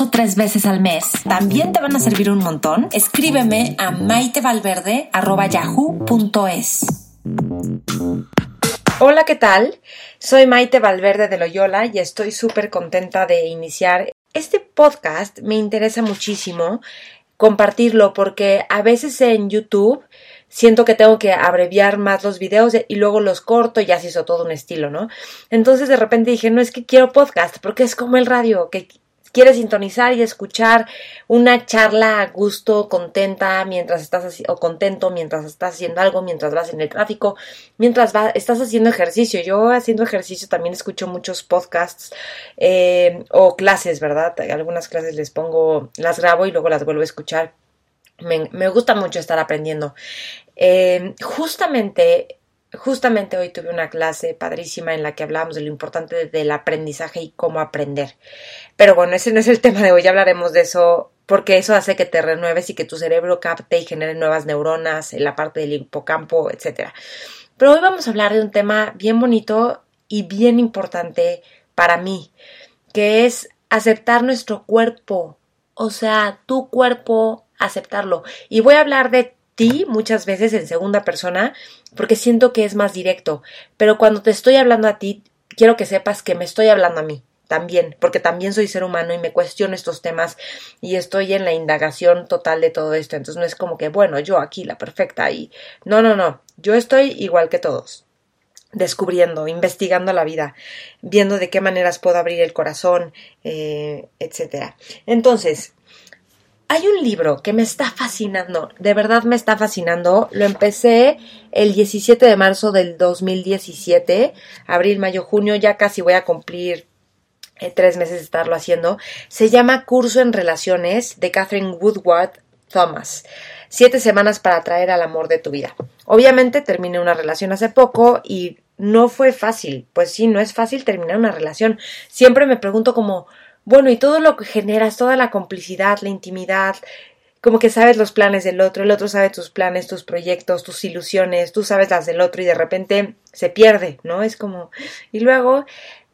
o tres veces al mes, también te van a servir un montón. Escríbeme a maitevalverde.yahoo.com es. Hola, ¿qué tal? Soy Maite Valverde de Loyola y estoy súper contenta de iniciar este podcast. Me interesa muchísimo compartirlo porque a veces en YouTube siento que tengo que abreviar más los videos y luego los corto y ya se hizo todo un estilo, ¿no? Entonces de repente dije, no es que quiero podcast porque es como el radio, que quieres sintonizar y escuchar una charla a gusto, contenta mientras estás o contento mientras estás haciendo algo, mientras vas en el tráfico, mientras estás haciendo ejercicio. Yo haciendo ejercicio también escucho muchos podcasts eh, o clases, ¿verdad? Algunas clases les pongo, las grabo y luego las vuelvo a escuchar. Me, gusta mucho estar aprendiendo. Eh, justamente Justamente hoy tuve una clase padrísima en la que hablábamos de lo importante del aprendizaje y cómo aprender. Pero bueno, ese no es el tema de hoy, hablaremos de eso porque eso hace que te renueves y que tu cerebro capte y genere nuevas neuronas en la parte del hipocampo, etc. Pero hoy vamos a hablar de un tema bien bonito y bien importante para mí, que es aceptar nuestro cuerpo, o sea, tu cuerpo, aceptarlo. Y voy a hablar de muchas veces en segunda persona porque siento que es más directo, pero cuando te estoy hablando a ti, quiero que sepas que me estoy hablando a mí también, porque también soy ser humano y me cuestiono estos temas y estoy en la indagación total de todo esto. Entonces no es como que, bueno, yo aquí la perfecta y no, no, no, yo estoy igual que todos descubriendo, investigando la vida, viendo de qué maneras puedo abrir el corazón, eh, etcétera. Entonces, hay un libro que me está fascinando, de verdad me está fascinando. Lo empecé el 17 de marzo del 2017, abril, mayo, junio, ya casi voy a cumplir eh, tres meses de estarlo haciendo. Se llama Curso en Relaciones de Catherine Woodward Thomas. Siete semanas para atraer al amor de tu vida. Obviamente terminé una relación hace poco y no fue fácil. Pues sí, no es fácil terminar una relación. Siempre me pregunto como, bueno, y todo lo que generas, toda la complicidad, la intimidad, como que sabes los planes del otro, el otro sabe tus planes, tus proyectos, tus ilusiones, tú sabes las del otro y de repente se pierde, ¿no? Es como... Y luego...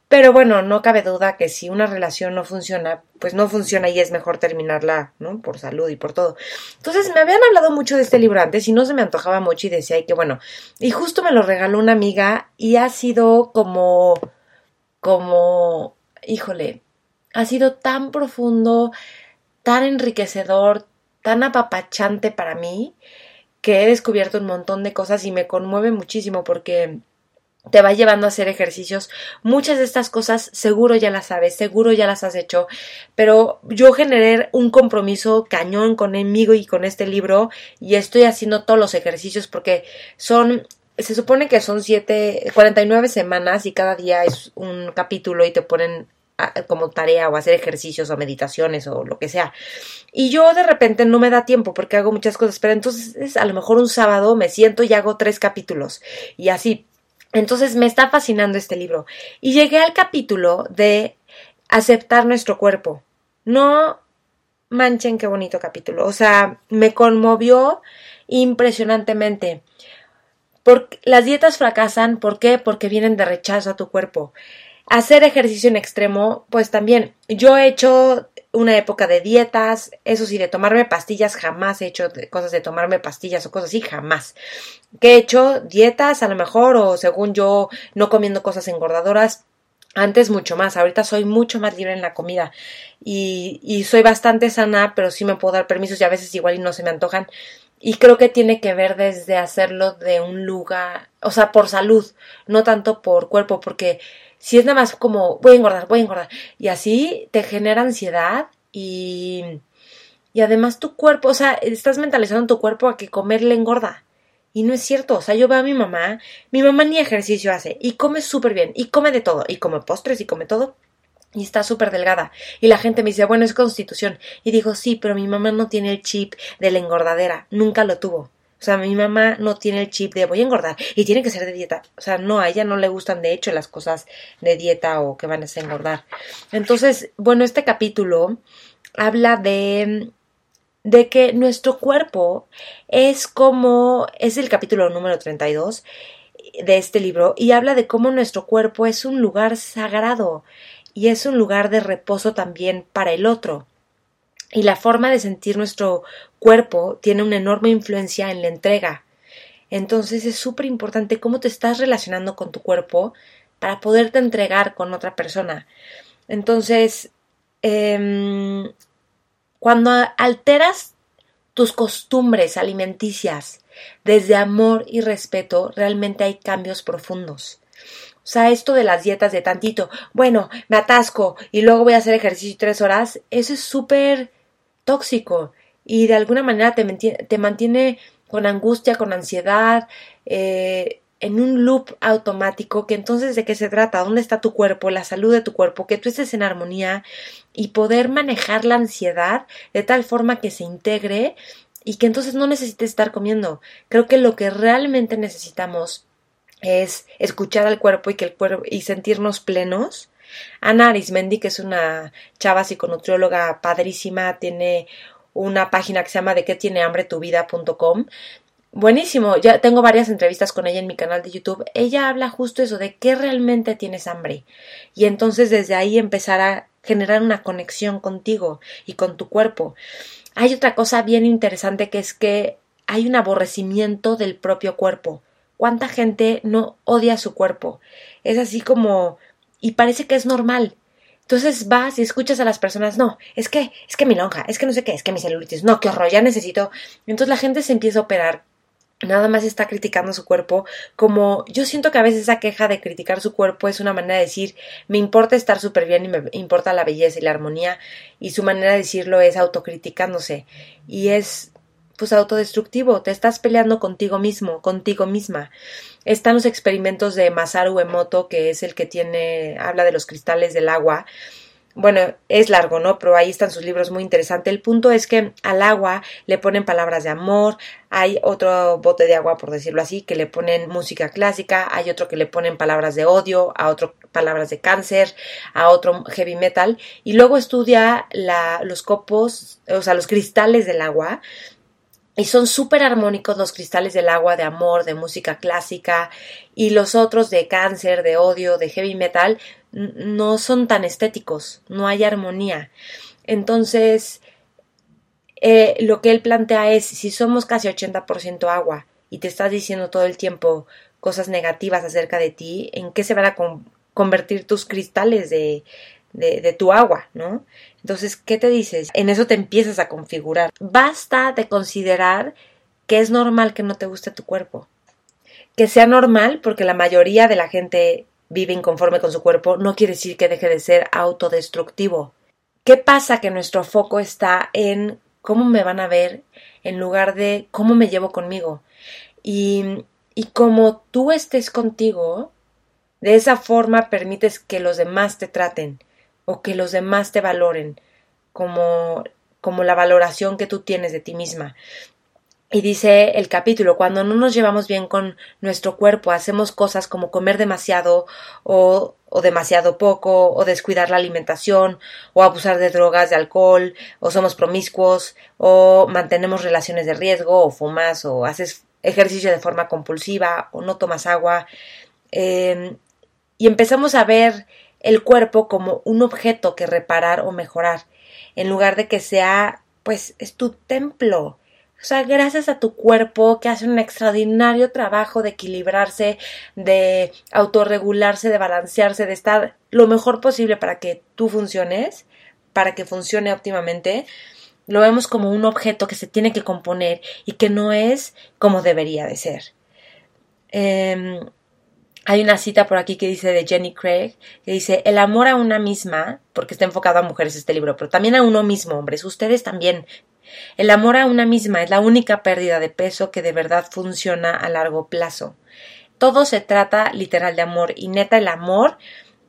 Pero bueno, no cabe duda que si una relación no funciona, pues no funciona y es mejor terminarla, ¿no? Por salud y por todo. Entonces me habían hablado mucho de este libro antes y no se me antojaba mucho y decía, ay, que bueno. Y justo me lo regaló una amiga y ha sido como, como, híjole, ha sido tan profundo, tan enriquecedor, tan apapachante para mí, que he descubierto un montón de cosas y me conmueve muchísimo porque te va llevando a hacer ejercicios. Muchas de estas cosas seguro ya las sabes, seguro ya las has hecho, pero yo generé un compromiso cañón conmigo y con este libro y estoy haciendo todos los ejercicios porque son se supone que son siete, 49 semanas y cada día es un capítulo y te ponen como tarea o hacer ejercicios o meditaciones o lo que sea. Y yo de repente no me da tiempo porque hago muchas cosas, pero entonces a lo mejor un sábado me siento y hago tres capítulos y así. Entonces me está fascinando este libro. Y llegué al capítulo de aceptar nuestro cuerpo. No manchen qué bonito capítulo. O sea, me conmovió impresionantemente. Las dietas fracasan, ¿por qué? Porque vienen de rechazo a tu cuerpo. Hacer ejercicio en extremo, pues también. Yo he hecho una época de dietas, eso sí, de tomarme pastillas, jamás he hecho cosas de tomarme pastillas o cosas así, jamás. Que he hecho dietas a lo mejor o según yo no comiendo cosas engordadoras, antes mucho más, ahorita soy mucho más libre en la comida y, y soy bastante sana, pero sí me puedo dar permisos y a veces igual y no se me antojan. Y creo que tiene que ver desde hacerlo de un lugar, o sea, por salud, no tanto por cuerpo, porque si es nada más como voy a engordar, voy a engordar, y así te genera ansiedad y, y además tu cuerpo, o sea, estás mentalizando tu cuerpo a que comer le engorda. Y no es cierto, o sea, yo veo a mi mamá, mi mamá ni ejercicio hace y come súper bien y come de todo y come postres y come todo. y está súper delgada. Y la gente me dice, bueno, es constitución. Y digo, sí, pero mi mamá no tiene el chip de la engordadera, nunca lo tuvo. O sea, mi mamá no tiene el chip de voy a engordar y tiene que ser de dieta. O sea, no, a ella no le gustan de hecho las cosas de dieta o que van a engordar. Entonces, bueno, este capítulo habla de de que nuestro cuerpo es como es el capítulo número 32 de este libro y habla de cómo nuestro cuerpo es un lugar sagrado y es un lugar de reposo también para el otro. Y la forma de sentir nuestro cuerpo tiene una enorme influencia en la entrega. Entonces es súper importante cómo te estás relacionando con tu cuerpo para poderte entregar con otra persona. Entonces, em, cuando alteras tus costumbres alimenticias desde amor y respeto, realmente hay cambios profundos. O sea, esto de las dietas de tantito, bueno, me atasco y luego voy a hacer ejercicio tres horas, eso es súper tóxico y de alguna manera te, te, mantiene con angustia, con ansiedad, eh, en un loop automático que entonces de qué se trata, dónde está tu cuerpo, la salud de tu cuerpo, que tú estés en armonía y poder manejar la ansiedad de tal forma que se integre y que entonces no necesites estar comiendo. Creo que lo que realmente necesitamos es escuchar al cuerpo y que el cuerpo y sentirnos plenos. Ana Arismendi, que es una chava psiconutrióloga padrísima, tiene una página que se llama de qué tiene hambre tu vida.com. Buenísimo, ya tengo varias entrevistas con ella en mi canal de YouTube. Ella habla justo eso de qué realmente tienes hambre. Y entonces desde ahí empezar a generar una conexión contigo y con tu cuerpo. Hay otra cosa bien interesante que es que hay un aborrecimiento del propio cuerpo. ¿Cuánta gente no odia su cuerpo? Es así como... y parece que es normal. Entonces vas y escuchas a las personas, no, es que, es que mi lonja, es que no sé qué, es que mi celulitis, no, qué horror, ya necesito. Entonces la gente se empieza a operar nada más está criticando su cuerpo, como yo siento que a veces esa queja de criticar su cuerpo es una manera de decir me importa estar súper bien y me importa la belleza y la armonía y su manera de decirlo es autocriticándose y es pues autodestructivo, te estás peleando contigo mismo, contigo misma. Están los experimentos de Masaru Emoto, que es el que tiene, habla de los cristales del agua. Bueno, es largo, ¿no? Pero ahí están sus libros muy interesantes. El punto es que al agua le ponen palabras de amor, hay otro bote de agua, por decirlo así, que le ponen música clásica, hay otro que le ponen palabras de odio, a otro palabras de cáncer, a otro heavy metal, y luego estudia la, los copos, o sea, los cristales del agua, y son súper armónicos los cristales del agua de amor, de música clásica, y los otros de cáncer, de odio, de heavy metal, no son tan estéticos, no hay armonía. Entonces, eh, lo que él plantea es, si somos casi 80% agua y te estás diciendo todo el tiempo cosas negativas acerca de ti, ¿en qué se van a convertir tus cristales de, de, tu agua, ¿no? Entonces, ¿qué te dices? En eso te empiezas a configurar. Basta de considerar que es normal que no te guste tu cuerpo. Que sea normal porque la mayoría de la gente vive inconforme con su cuerpo no quiere decir que deje de ser autodestructivo. ¿Qué pasa que nuestro foco está en cómo me van a ver en lugar de cómo me llevo conmigo? Y, y como tú estés contigo, de esa forma permites que los demás te traten o que los demás te valoren como, como la valoración que tú tienes de ti misma. Y dice el capítulo, cuando no nos llevamos bien con nuestro cuerpo, hacemos cosas como comer demasiado o, o, demasiado poco, o descuidar la alimentación, o abusar de drogas, de alcohol, o somos promiscuos, o mantenemos relaciones de riesgo, o fumas, o haces ejercicio de forma compulsiva, o no tomas agua. Eh, y empezamos a ver el cuerpo como un objeto que reparar o mejorar, en lugar de que sea, pues, es tu templo. O sea, gracias a tu cuerpo que hace un extraordinario trabajo de equilibrarse, de autorregularse, de balancearse, de estar lo mejor posible para que tú funciones, para que funcione óptimamente, lo vemos como un objeto que se tiene que componer y que no es como debería de ser. Eh, hay una cita por aquí que dice de Jenny Craig, que dice, el amor a una misma, porque está enfocado a mujeres este libro, pero también a uno mismo, hombres, ustedes también. El amor a una misma es la única pérdida de peso que de verdad funciona a largo plazo. Todo se trata literal de amor y neta el amor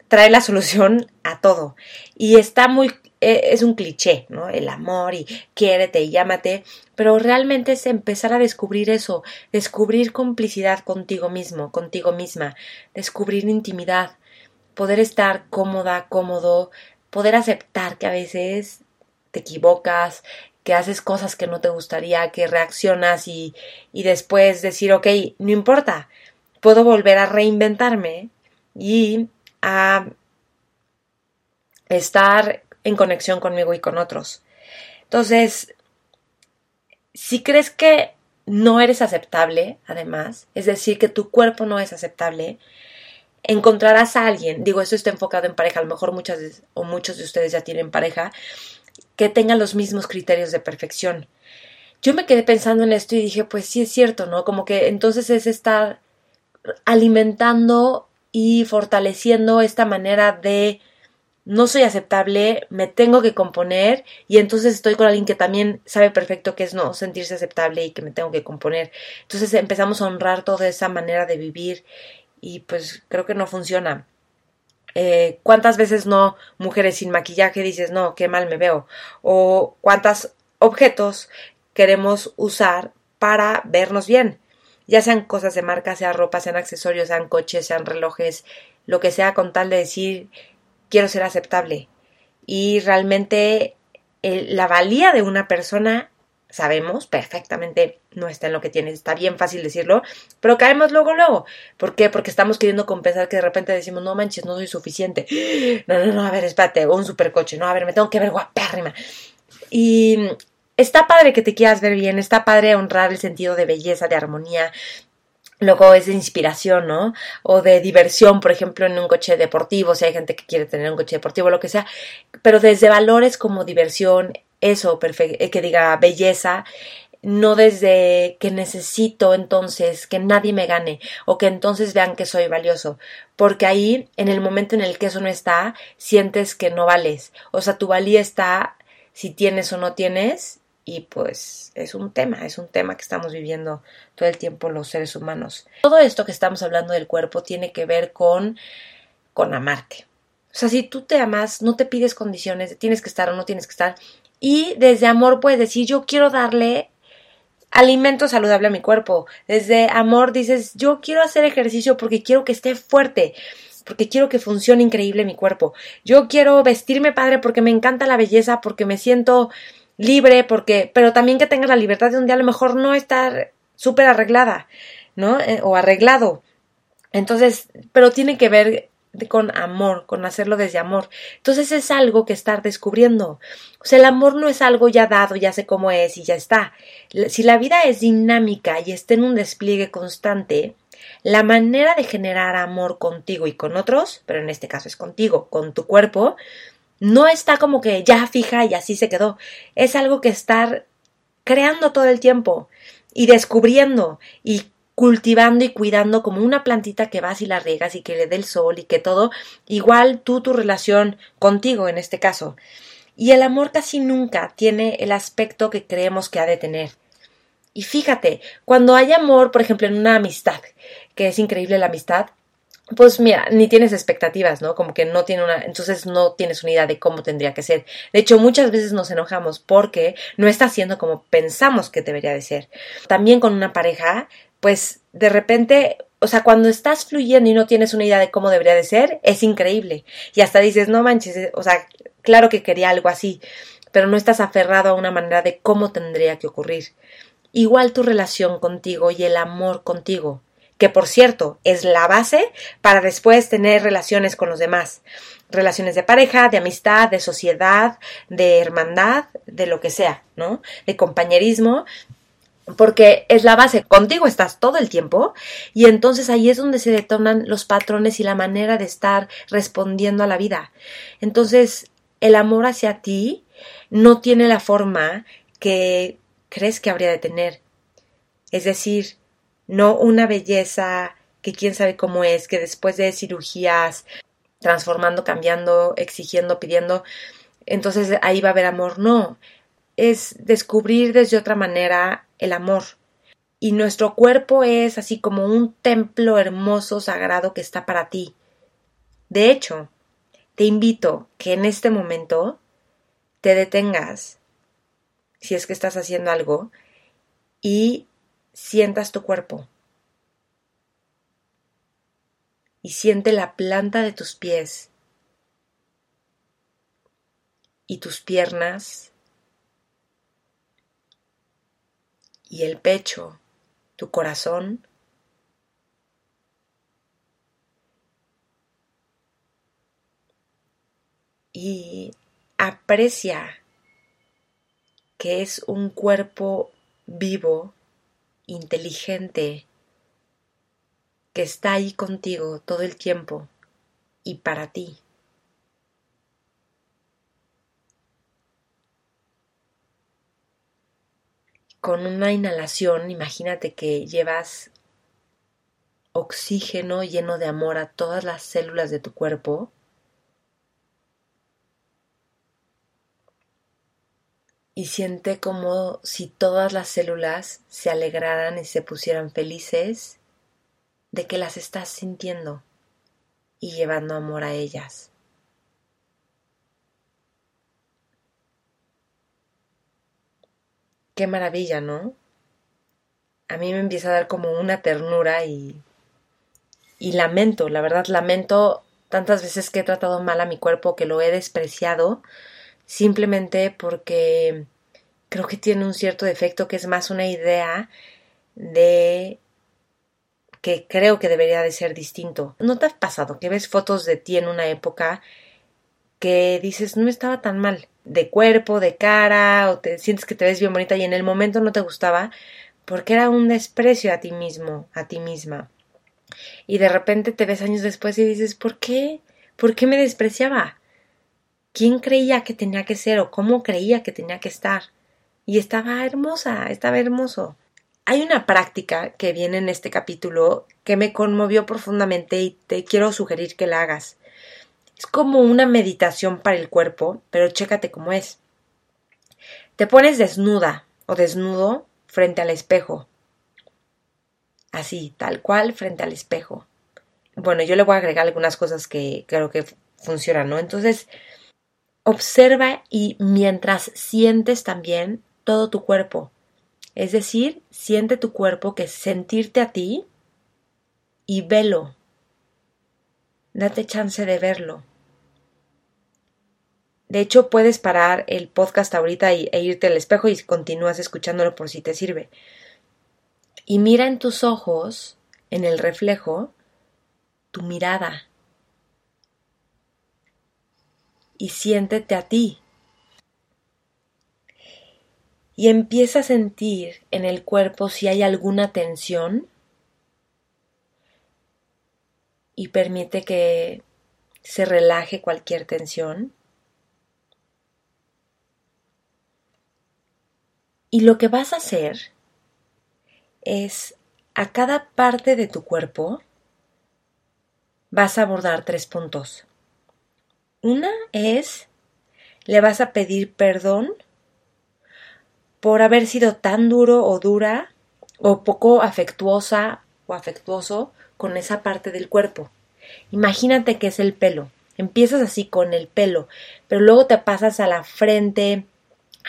trae la solución a todo. Y está muy, es un cliché, ¿no? El amor y quiérete y llámate, pero realmente es empezar a descubrir eso, descubrir complicidad contigo mismo, contigo misma, descubrir intimidad, poder estar cómoda, cómodo, poder aceptar que a veces te equivocas, que haces cosas que no te gustaría, que reaccionas y, y después decir, ok, no importa, puedo volver a reinventarme y a estar en conexión conmigo y con otros. Entonces, si crees que no eres aceptable, además, es decir, que tu cuerpo no es aceptable, encontrarás a alguien, digo, esto está enfocado en pareja, a lo mejor muchas o muchos de ustedes ya tienen pareja, que tenga los mismos criterios de perfección. Yo me quedé pensando en esto y dije, pues sí es cierto, ¿no? Como que entonces es estar alimentando y fortaleciendo esta manera de no soy aceptable, me tengo que componer y entonces estoy con alguien que también sabe perfecto que es no sentirse aceptable y que me tengo que componer. Entonces empezamos a honrar toda esa manera de vivir y pues creo que no funciona. Eh, ¿Cuántas veces no mujeres sin maquillaje dices no, qué mal me veo? O cuántos objetos queremos usar para vernos bien ya sean cosas de marca, sea ropa, sean accesorios, sean coches, sean relojes, lo que sea con tal de decir quiero ser aceptable. Y realmente la valía de una persona, sabemos perfectamente, no está en lo que tiene, está bien fácil decirlo, pero caemos luego, luego. ¿Por qué? Porque estamos queriendo compensar que de repente decimos, no manches, no soy suficiente. No, no, no, a ver, espérate, o un supercoche, no, a ver, me tengo que ver guapérrima. Y está padre que te quieras ver bien, está padre honrar el sentido de belleza, de armonía, Luego es de inspiración, ¿no? O de diversión, por ejemplo, en un coche deportivo, si hay gente que quiere tener un coche deportivo, lo que sea. Pero desde valores como diversión, eso, eh, que diga belleza, no desde que necesito entonces que nadie me gane o que entonces vean que soy valioso, porque ahí, en el momento en el que eso no está, sientes que no vales. O sea, tu valía está si tienes o no tienes y pues es un tema, es un tema que estamos viviendo todo el tiempo los seres humanos. Todo esto que estamos hablando del cuerpo tiene que ver con con amarte. O sea, si tú te amas, no te pides condiciones, tienes que estar o no tienes que estar. Y desde amor puedes decir, yo quiero darle alimento saludable a mi cuerpo. Desde amor dices, yo quiero hacer ejercicio porque quiero que esté fuerte, porque quiero que funcione increíble mi cuerpo. Yo quiero vestirme padre porque me encanta la belleza, porque me siento libre, porque, pero también que tenga la libertad de un día a lo mejor no estar súper arreglada, ¿no? Eh, o arreglado. Entonces, pero tiene que ver con amor, con hacerlo desde amor. Entonces es algo que estar descubriendo. O sea, el amor no es algo ya dado, ya sé cómo es y ya está. Si la vida es dinámica y está en un despliegue constante, la manera de generar amor contigo y con otros, pero en este caso es contigo, con tu cuerpo, no está como que ya fija y así se quedó. Es algo que estar creando todo el tiempo y descubriendo y cultivando y cuidando como una plantita que vas y la riegas y que le dé el sol y que todo, igual tú tu relación contigo en este caso. Y el amor casi nunca tiene el aspecto que creemos que ha de tener. Y fíjate, cuando hay amor, por ejemplo, en una amistad, que es increíble la amistad, pues mira, ni tienes expectativas, ¿no? Como que no tiene una, entonces no tienes una idea de cómo tendría que ser. De hecho, muchas veces nos enojamos porque no está siendo como pensamos que debería de ser. También con una pareja, pues de repente, o sea, cuando estás fluyendo y no tienes una idea de cómo debería de ser, es increíble. Y hasta dices, no manches, o sea, claro que quería algo así, pero no estás aferrado a una manera de cómo tendría que ocurrir. Igual tu relación contigo y el amor contigo que por cierto es la base para después tener relaciones con los demás. Relaciones de pareja, de amistad, de sociedad, de hermandad, de lo que sea, ¿no? De compañerismo, porque es la base. Contigo estás todo el tiempo y entonces ahí es donde se detonan los patrones y la manera de estar respondiendo a la vida. Entonces, el amor hacia ti no tiene la forma que crees que habría de tener. Es decir, no una belleza que quién sabe cómo es, que después de cirugías, transformando, cambiando, exigiendo, pidiendo, entonces ahí va a haber amor. No, es descubrir desde otra manera el amor. Y nuestro cuerpo es así como un templo hermoso, sagrado que está para ti. De hecho, te invito que en este momento te detengas, si es que estás haciendo algo, y sientas tu cuerpo. Y siente la planta de tus pies y tus piernas y el pecho, tu corazón. Y aprecia que es un cuerpo vivo, inteligente, que está ahí contigo todo el tiempo y para ti. Con una inhalación, imagínate que llevas oxígeno lleno de amor a todas las células de tu cuerpo y siente como si todas las células se alegraran y se pusieran felices de que las estás sintiendo y llevando amor a ellas. Qué maravilla, ¿no? A mí me empieza a dar como una ternura y, y lamento, la verdad lamento tantas veces que he tratado mal a mi cuerpo, que lo he despreciado, simplemente porque creo que tiene un cierto defecto que es más una idea de que creo que debería de ser distinto. ¿No te has pasado que ves fotos de ti en una época que dices no estaba tan mal de cuerpo, de cara, o te sientes que te ves bien bonita y en el momento no te gustaba porque era un desprecio a ti mismo, a ti misma. Y de repente te ves años después y dices, ¿por qué? ¿Por qué me despreciaba? Quién creía que tenía que ser o cómo creía que tenía que estar. Y estaba hermosa, estaba hermoso. Hay una práctica que viene en este capítulo que me conmovió profundamente y te quiero sugerir que la hagas. Es como una meditación para el cuerpo, pero chécate cómo es. Te pones desnuda o desnudo frente al espejo. Así, tal cual, frente al espejo. Bueno, yo le voy a agregar algunas cosas que creo que funcionan, ¿no? Entonces, Observa y mientras sientes también todo tu cuerpo. Es decir, siente tu cuerpo que es sentirte a ti y velo. Date chance de verlo. De hecho, puedes parar el podcast ahorita e irte al espejo y continúas escuchándolo por si te sirve. Y mira en tus ojos, en el reflejo, tu mirada y siéntete a ti. Y empieza a sentir en el cuerpo si hay alguna tensión y permite que se relaje cualquier tensión. Y lo que vas a hacer es a cada parte de tu cuerpo vas a abordar tres puntos. Una es, le vas a pedir perdón por haber sido tan duro o dura o poco afectuosa o afectuoso con esa parte del cuerpo. Imagínate que es el pelo. Empiezas así con el pelo, pero luego te pasas a la frente,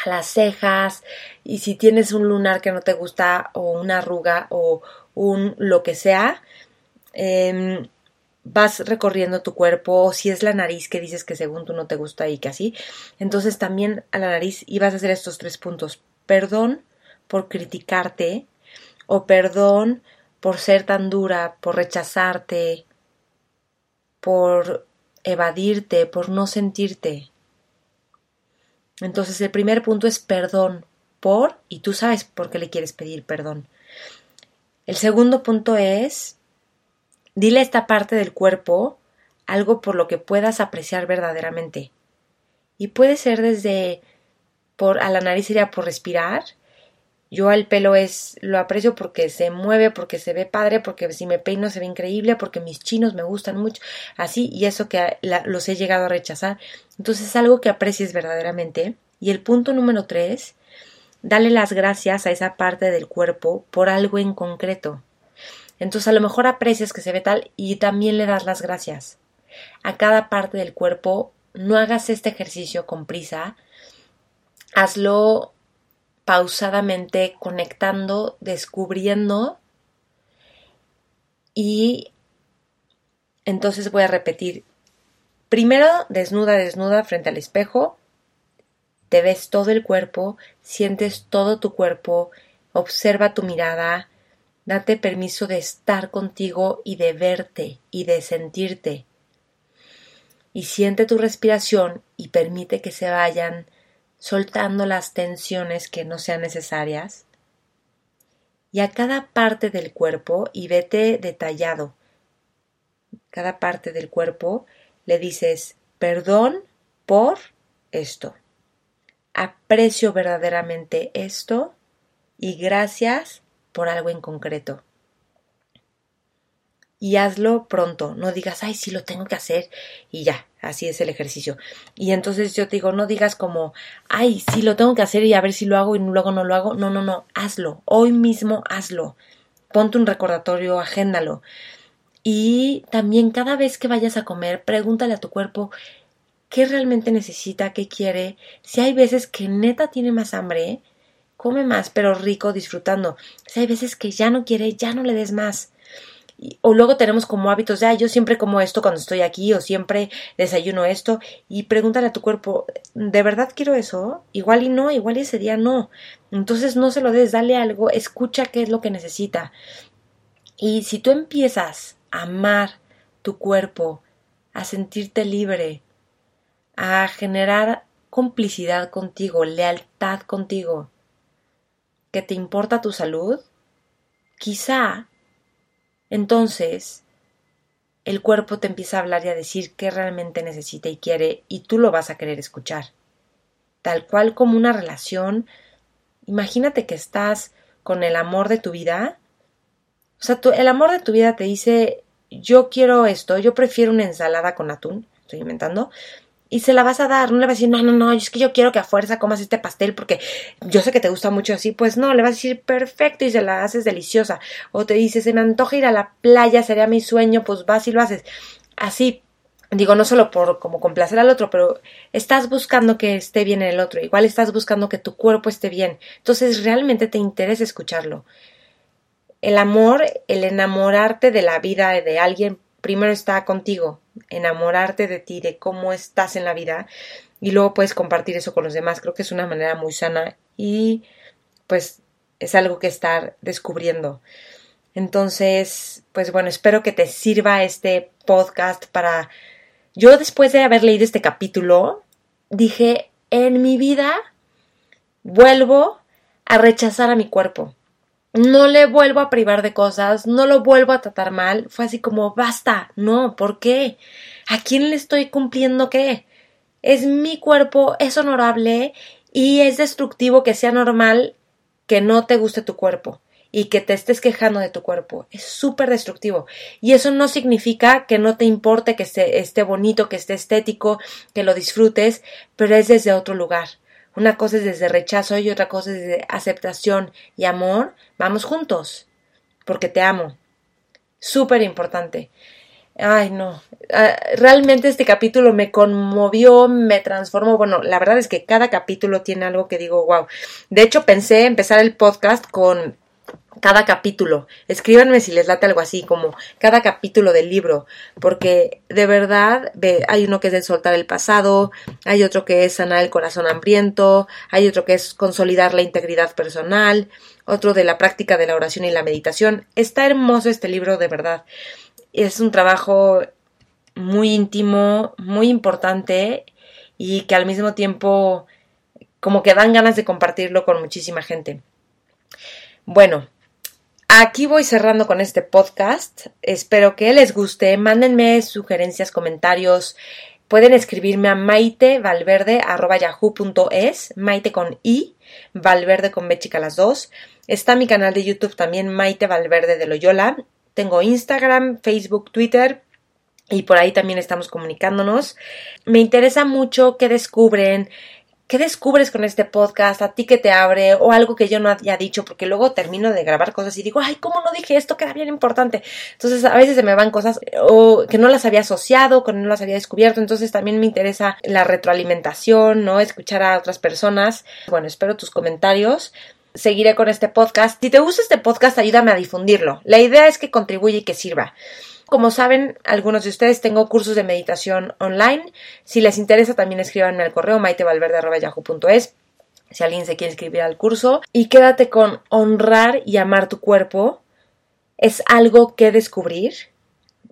a las cejas, y si tienes un lunar que no te gusta, o una arruga, o un lo que sea, eh, vas recorriendo tu cuerpo, o si es la nariz que dices que según tú no te gusta y que así, entonces también a la nariz y vas a hacer estos tres puntos. Perdón por criticarte, o perdón por ser tan dura, por rechazarte, por evadirte, por no sentirte. Entonces el primer punto es perdón por, y tú sabes por qué le quieres pedir perdón. El segundo punto es Dile a esta parte del cuerpo algo por lo que puedas apreciar verdaderamente. Y puede ser desde por a la nariz sería por respirar. Yo al pelo es lo aprecio porque se mueve, porque se ve padre, porque si me peino se ve increíble, porque mis chinos me gustan mucho, así y eso que los he llegado a rechazar. Entonces es algo que aprecies verdaderamente. Y el punto número tres, dale las gracias a esa parte del cuerpo por algo en concreto. Entonces a lo mejor aprecias que se ve tal y también le das las gracias. a cada parte del cuerpo. No hagas este ejercicio con prisa. Hazlo pausadamente, conectando, descubriendo. Y entonces voy a repetir. Primero, desnuda, desnuda frente al espejo. Te ves todo el cuerpo, sientes todo tu cuerpo, observa tu mirada, date permiso de estar contigo y de verte y de sentirte. Y siente tu respiración y permite que se vayan soltando las tensiones que no sean necesarias. Y a cada parte del cuerpo, y vete detallado, cada parte del cuerpo, le dices perdón por esto. Aprecio verdaderamente esto y gracias por algo en concreto. Y hazlo pronto, no digas, ay, sí lo tengo que hacer y ya, así es el ejercicio. Y entonces yo te digo, no digas como, ay, sí lo tengo que hacer y a ver si lo hago y luego no lo hago. No, no, no, hazlo, hoy mismo hazlo. Ponte un recordatorio, agéndalo. Y también cada vez que vayas a comer, pregúntale a tu cuerpo qué realmente necesita, qué quiere. Si hay veces que neta tiene más hambre, come más, pero rico, disfrutando. Si hay veces que ya no quiere, ya no le des más. o luego tenemos como hábitos de, ah, yo siempre como esto cuando estoy aquí, o siempre desayuno esto, y pregúntale a tu cuerpo, ¿de verdad quiero eso? Igual y no, igual y ese día no. Entonces no se lo des, dale algo, escucha qué es lo que necesita. Y si tú empiezas a amar tu cuerpo, a sentirte libre, a generar complicidad contigo, lealtad contigo, que te importa tu salud, quizá entonces el cuerpo te empieza a hablar y a decir qué realmente necesita y quiere y tú lo vas a querer escuchar. Tal cual como una relación, imagínate que estás con el amor de tu vida. O sea, el amor de tu vida te dice, yo quiero esto, yo prefiero una ensalada con atún, estoy inventando, y se la vas a dar. No le vas a decir, no, no, no, es que yo quiero que a fuerza comas este pastel porque yo sé que te gusta mucho así. Pues no, le vas a decir perfecto y se la haces deliciosa. O te dice, se me antoja ir a la playa, sería mi sueño, pues vas y lo haces. Así, digo, no solo por como complacer al otro, pero estás buscando que esté bien el otro. Igual estás buscando que tu cuerpo esté bien. Entonces realmente te interesa escucharlo. El amor, el enamorarte de la vida de alguien, primero está contigo, enamorarte de ti, de cómo estás en la vida y luego puedes compartir eso con los demás. Creo que es una manera muy sana y pues es algo que estar descubriendo. Entonces, pues bueno, espero que te sirva este podcast para... Yo después de haber leído este capítulo, dije, en mi vida vuelvo a rechazar a mi cuerpo no le vuelvo a privar de cosas, no lo vuelvo a tratar mal. Fue así como, basta, no, ¿por qué? ¿A quién le estoy cumpliendo qué? Es mi cuerpo, es honorable y es destructivo que sea normal que no te guste tu cuerpo y que te estés quejando de tu cuerpo. Es súper destructivo. Y eso no significa que no te importe que esté, esté bonito, que esté estético, que lo disfrutes, pero es desde otro lugar. Una cosa es desde rechazo y otra cosa es desde aceptación y amor. Vamos juntos, porque te amo. Súper importante. Ay, no. Ah, realmente este capítulo me conmovió, me transformó. Bueno, la verdad es que cada capítulo tiene algo que digo, wow. De hecho, pensé empezar el podcast con cada capítulo. Escríbanme si les late algo así, como cada capítulo del libro, porque de verdad hay uno que es de soltar el pasado, hay otro que es sanar el corazón hambriento, hay otro que es consolidar la integridad personal, otro de la práctica de la oración y la meditación. Está hermoso este libro, de verdad. Es un trabajo muy íntimo, muy importante y que al mismo tiempo como que dan ganas de compartirlo con muchísima gente. Bueno, Aquí voy cerrando con este podcast. Espero que les guste. Mándenme sugerencias, comentarios. Pueden escribirme a maitevalverde.yahoo.es, maite con i, valverde con b chica las dos. Está mi canal de YouTube también, Maite Valverde de Loyola. Tengo Instagram, Facebook, Twitter y por ahí también estamos comunicándonos. Me interesa mucho que descubren ¿Qué descubres con este podcast? ¿A ti que te abre? ¿O algo que yo no haya dicho? Porque luego termino de grabar cosas y digo, ay, ¿cómo no dije esto? Que era bien importante. Entonces a veces se me van cosas o que no las había asociado, que no las había descubierto. Entonces también me interesa la retroalimentación, ¿no? Escuchar a otras personas. Bueno, espero tus comentarios seguiré con este podcast. Si te gusta este podcast, ayúdame a difundirlo. La idea es que contribuya y que sirva. Como saben, algunos de ustedes tengo cursos de meditación online. Si les interesa, también escríbanme al correo maitevalverde.yahoo.es si alguien se quiere inscribir al curso. Y quédate con honrar y amar tu cuerpo. Es algo que descubrir,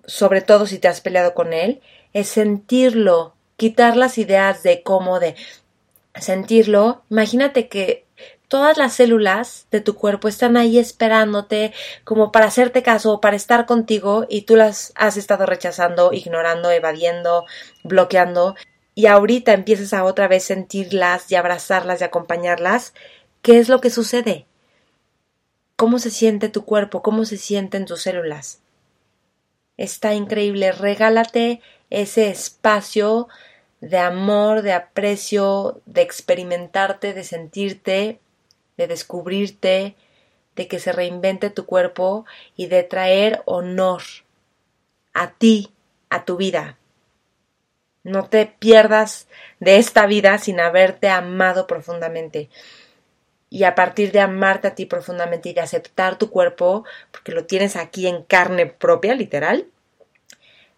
sobre todo si te has peleado con él, es sentirlo, quitar las ideas de cómo de sentirlo. Imagínate que todas las células de tu cuerpo están ahí esperándote como para hacerte caso, para estar contigo y tú las has estado rechazando, ignorando, evadiendo, bloqueando y ahorita empiezas a otra vez sentirlas y abrazarlas y acompañarlas, ¿qué es lo que sucede? ¿Cómo se siente tu cuerpo? ¿Cómo se sienten tus células? Está increíble, regálate ese espacio de amor, de aprecio, de experimentarte, de sentirte de descubrirte, de que se reinvente tu cuerpo y de traer honor a ti, a tu vida. No te pierdas de esta vida sin haberte amado profundamente. Y a partir de amarte a ti profundamente y de aceptar tu cuerpo, porque lo tienes aquí en carne propia, literal,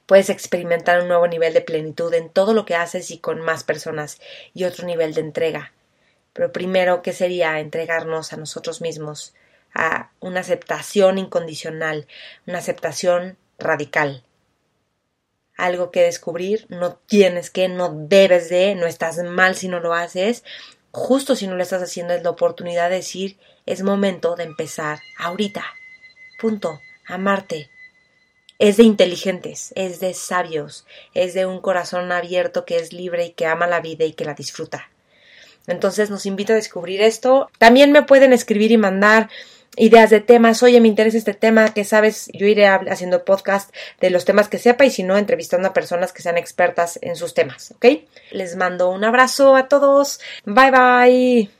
puedes experimentar un nuevo nivel de plenitud en todo lo que haces y con más personas y otro nivel de entrega. Pero primero, ¿qué sería entregarnos a nosotros mismos, a una aceptación incondicional, una aceptación radical? Algo que descubrir, no tienes que, no debes de, no estás mal si no lo haces, justo si no lo estás haciendo es la oportunidad de decir, es momento de empezar ahorita. Punto. Amarte. Es de inteligentes, es de sabios, es de un corazón abierto que es libre y que ama la vida y que la disfruta. Entonces nos invito a descubrir esto. También me pueden escribir y mandar ideas de temas. Oye, me interesa este tema, que sabes, yo iré haciendo podcast de los temas que sepa y si no, entrevistando a personas que sean expertas en sus temas, ¿ok? Les mando un abrazo a todos. Bye bye.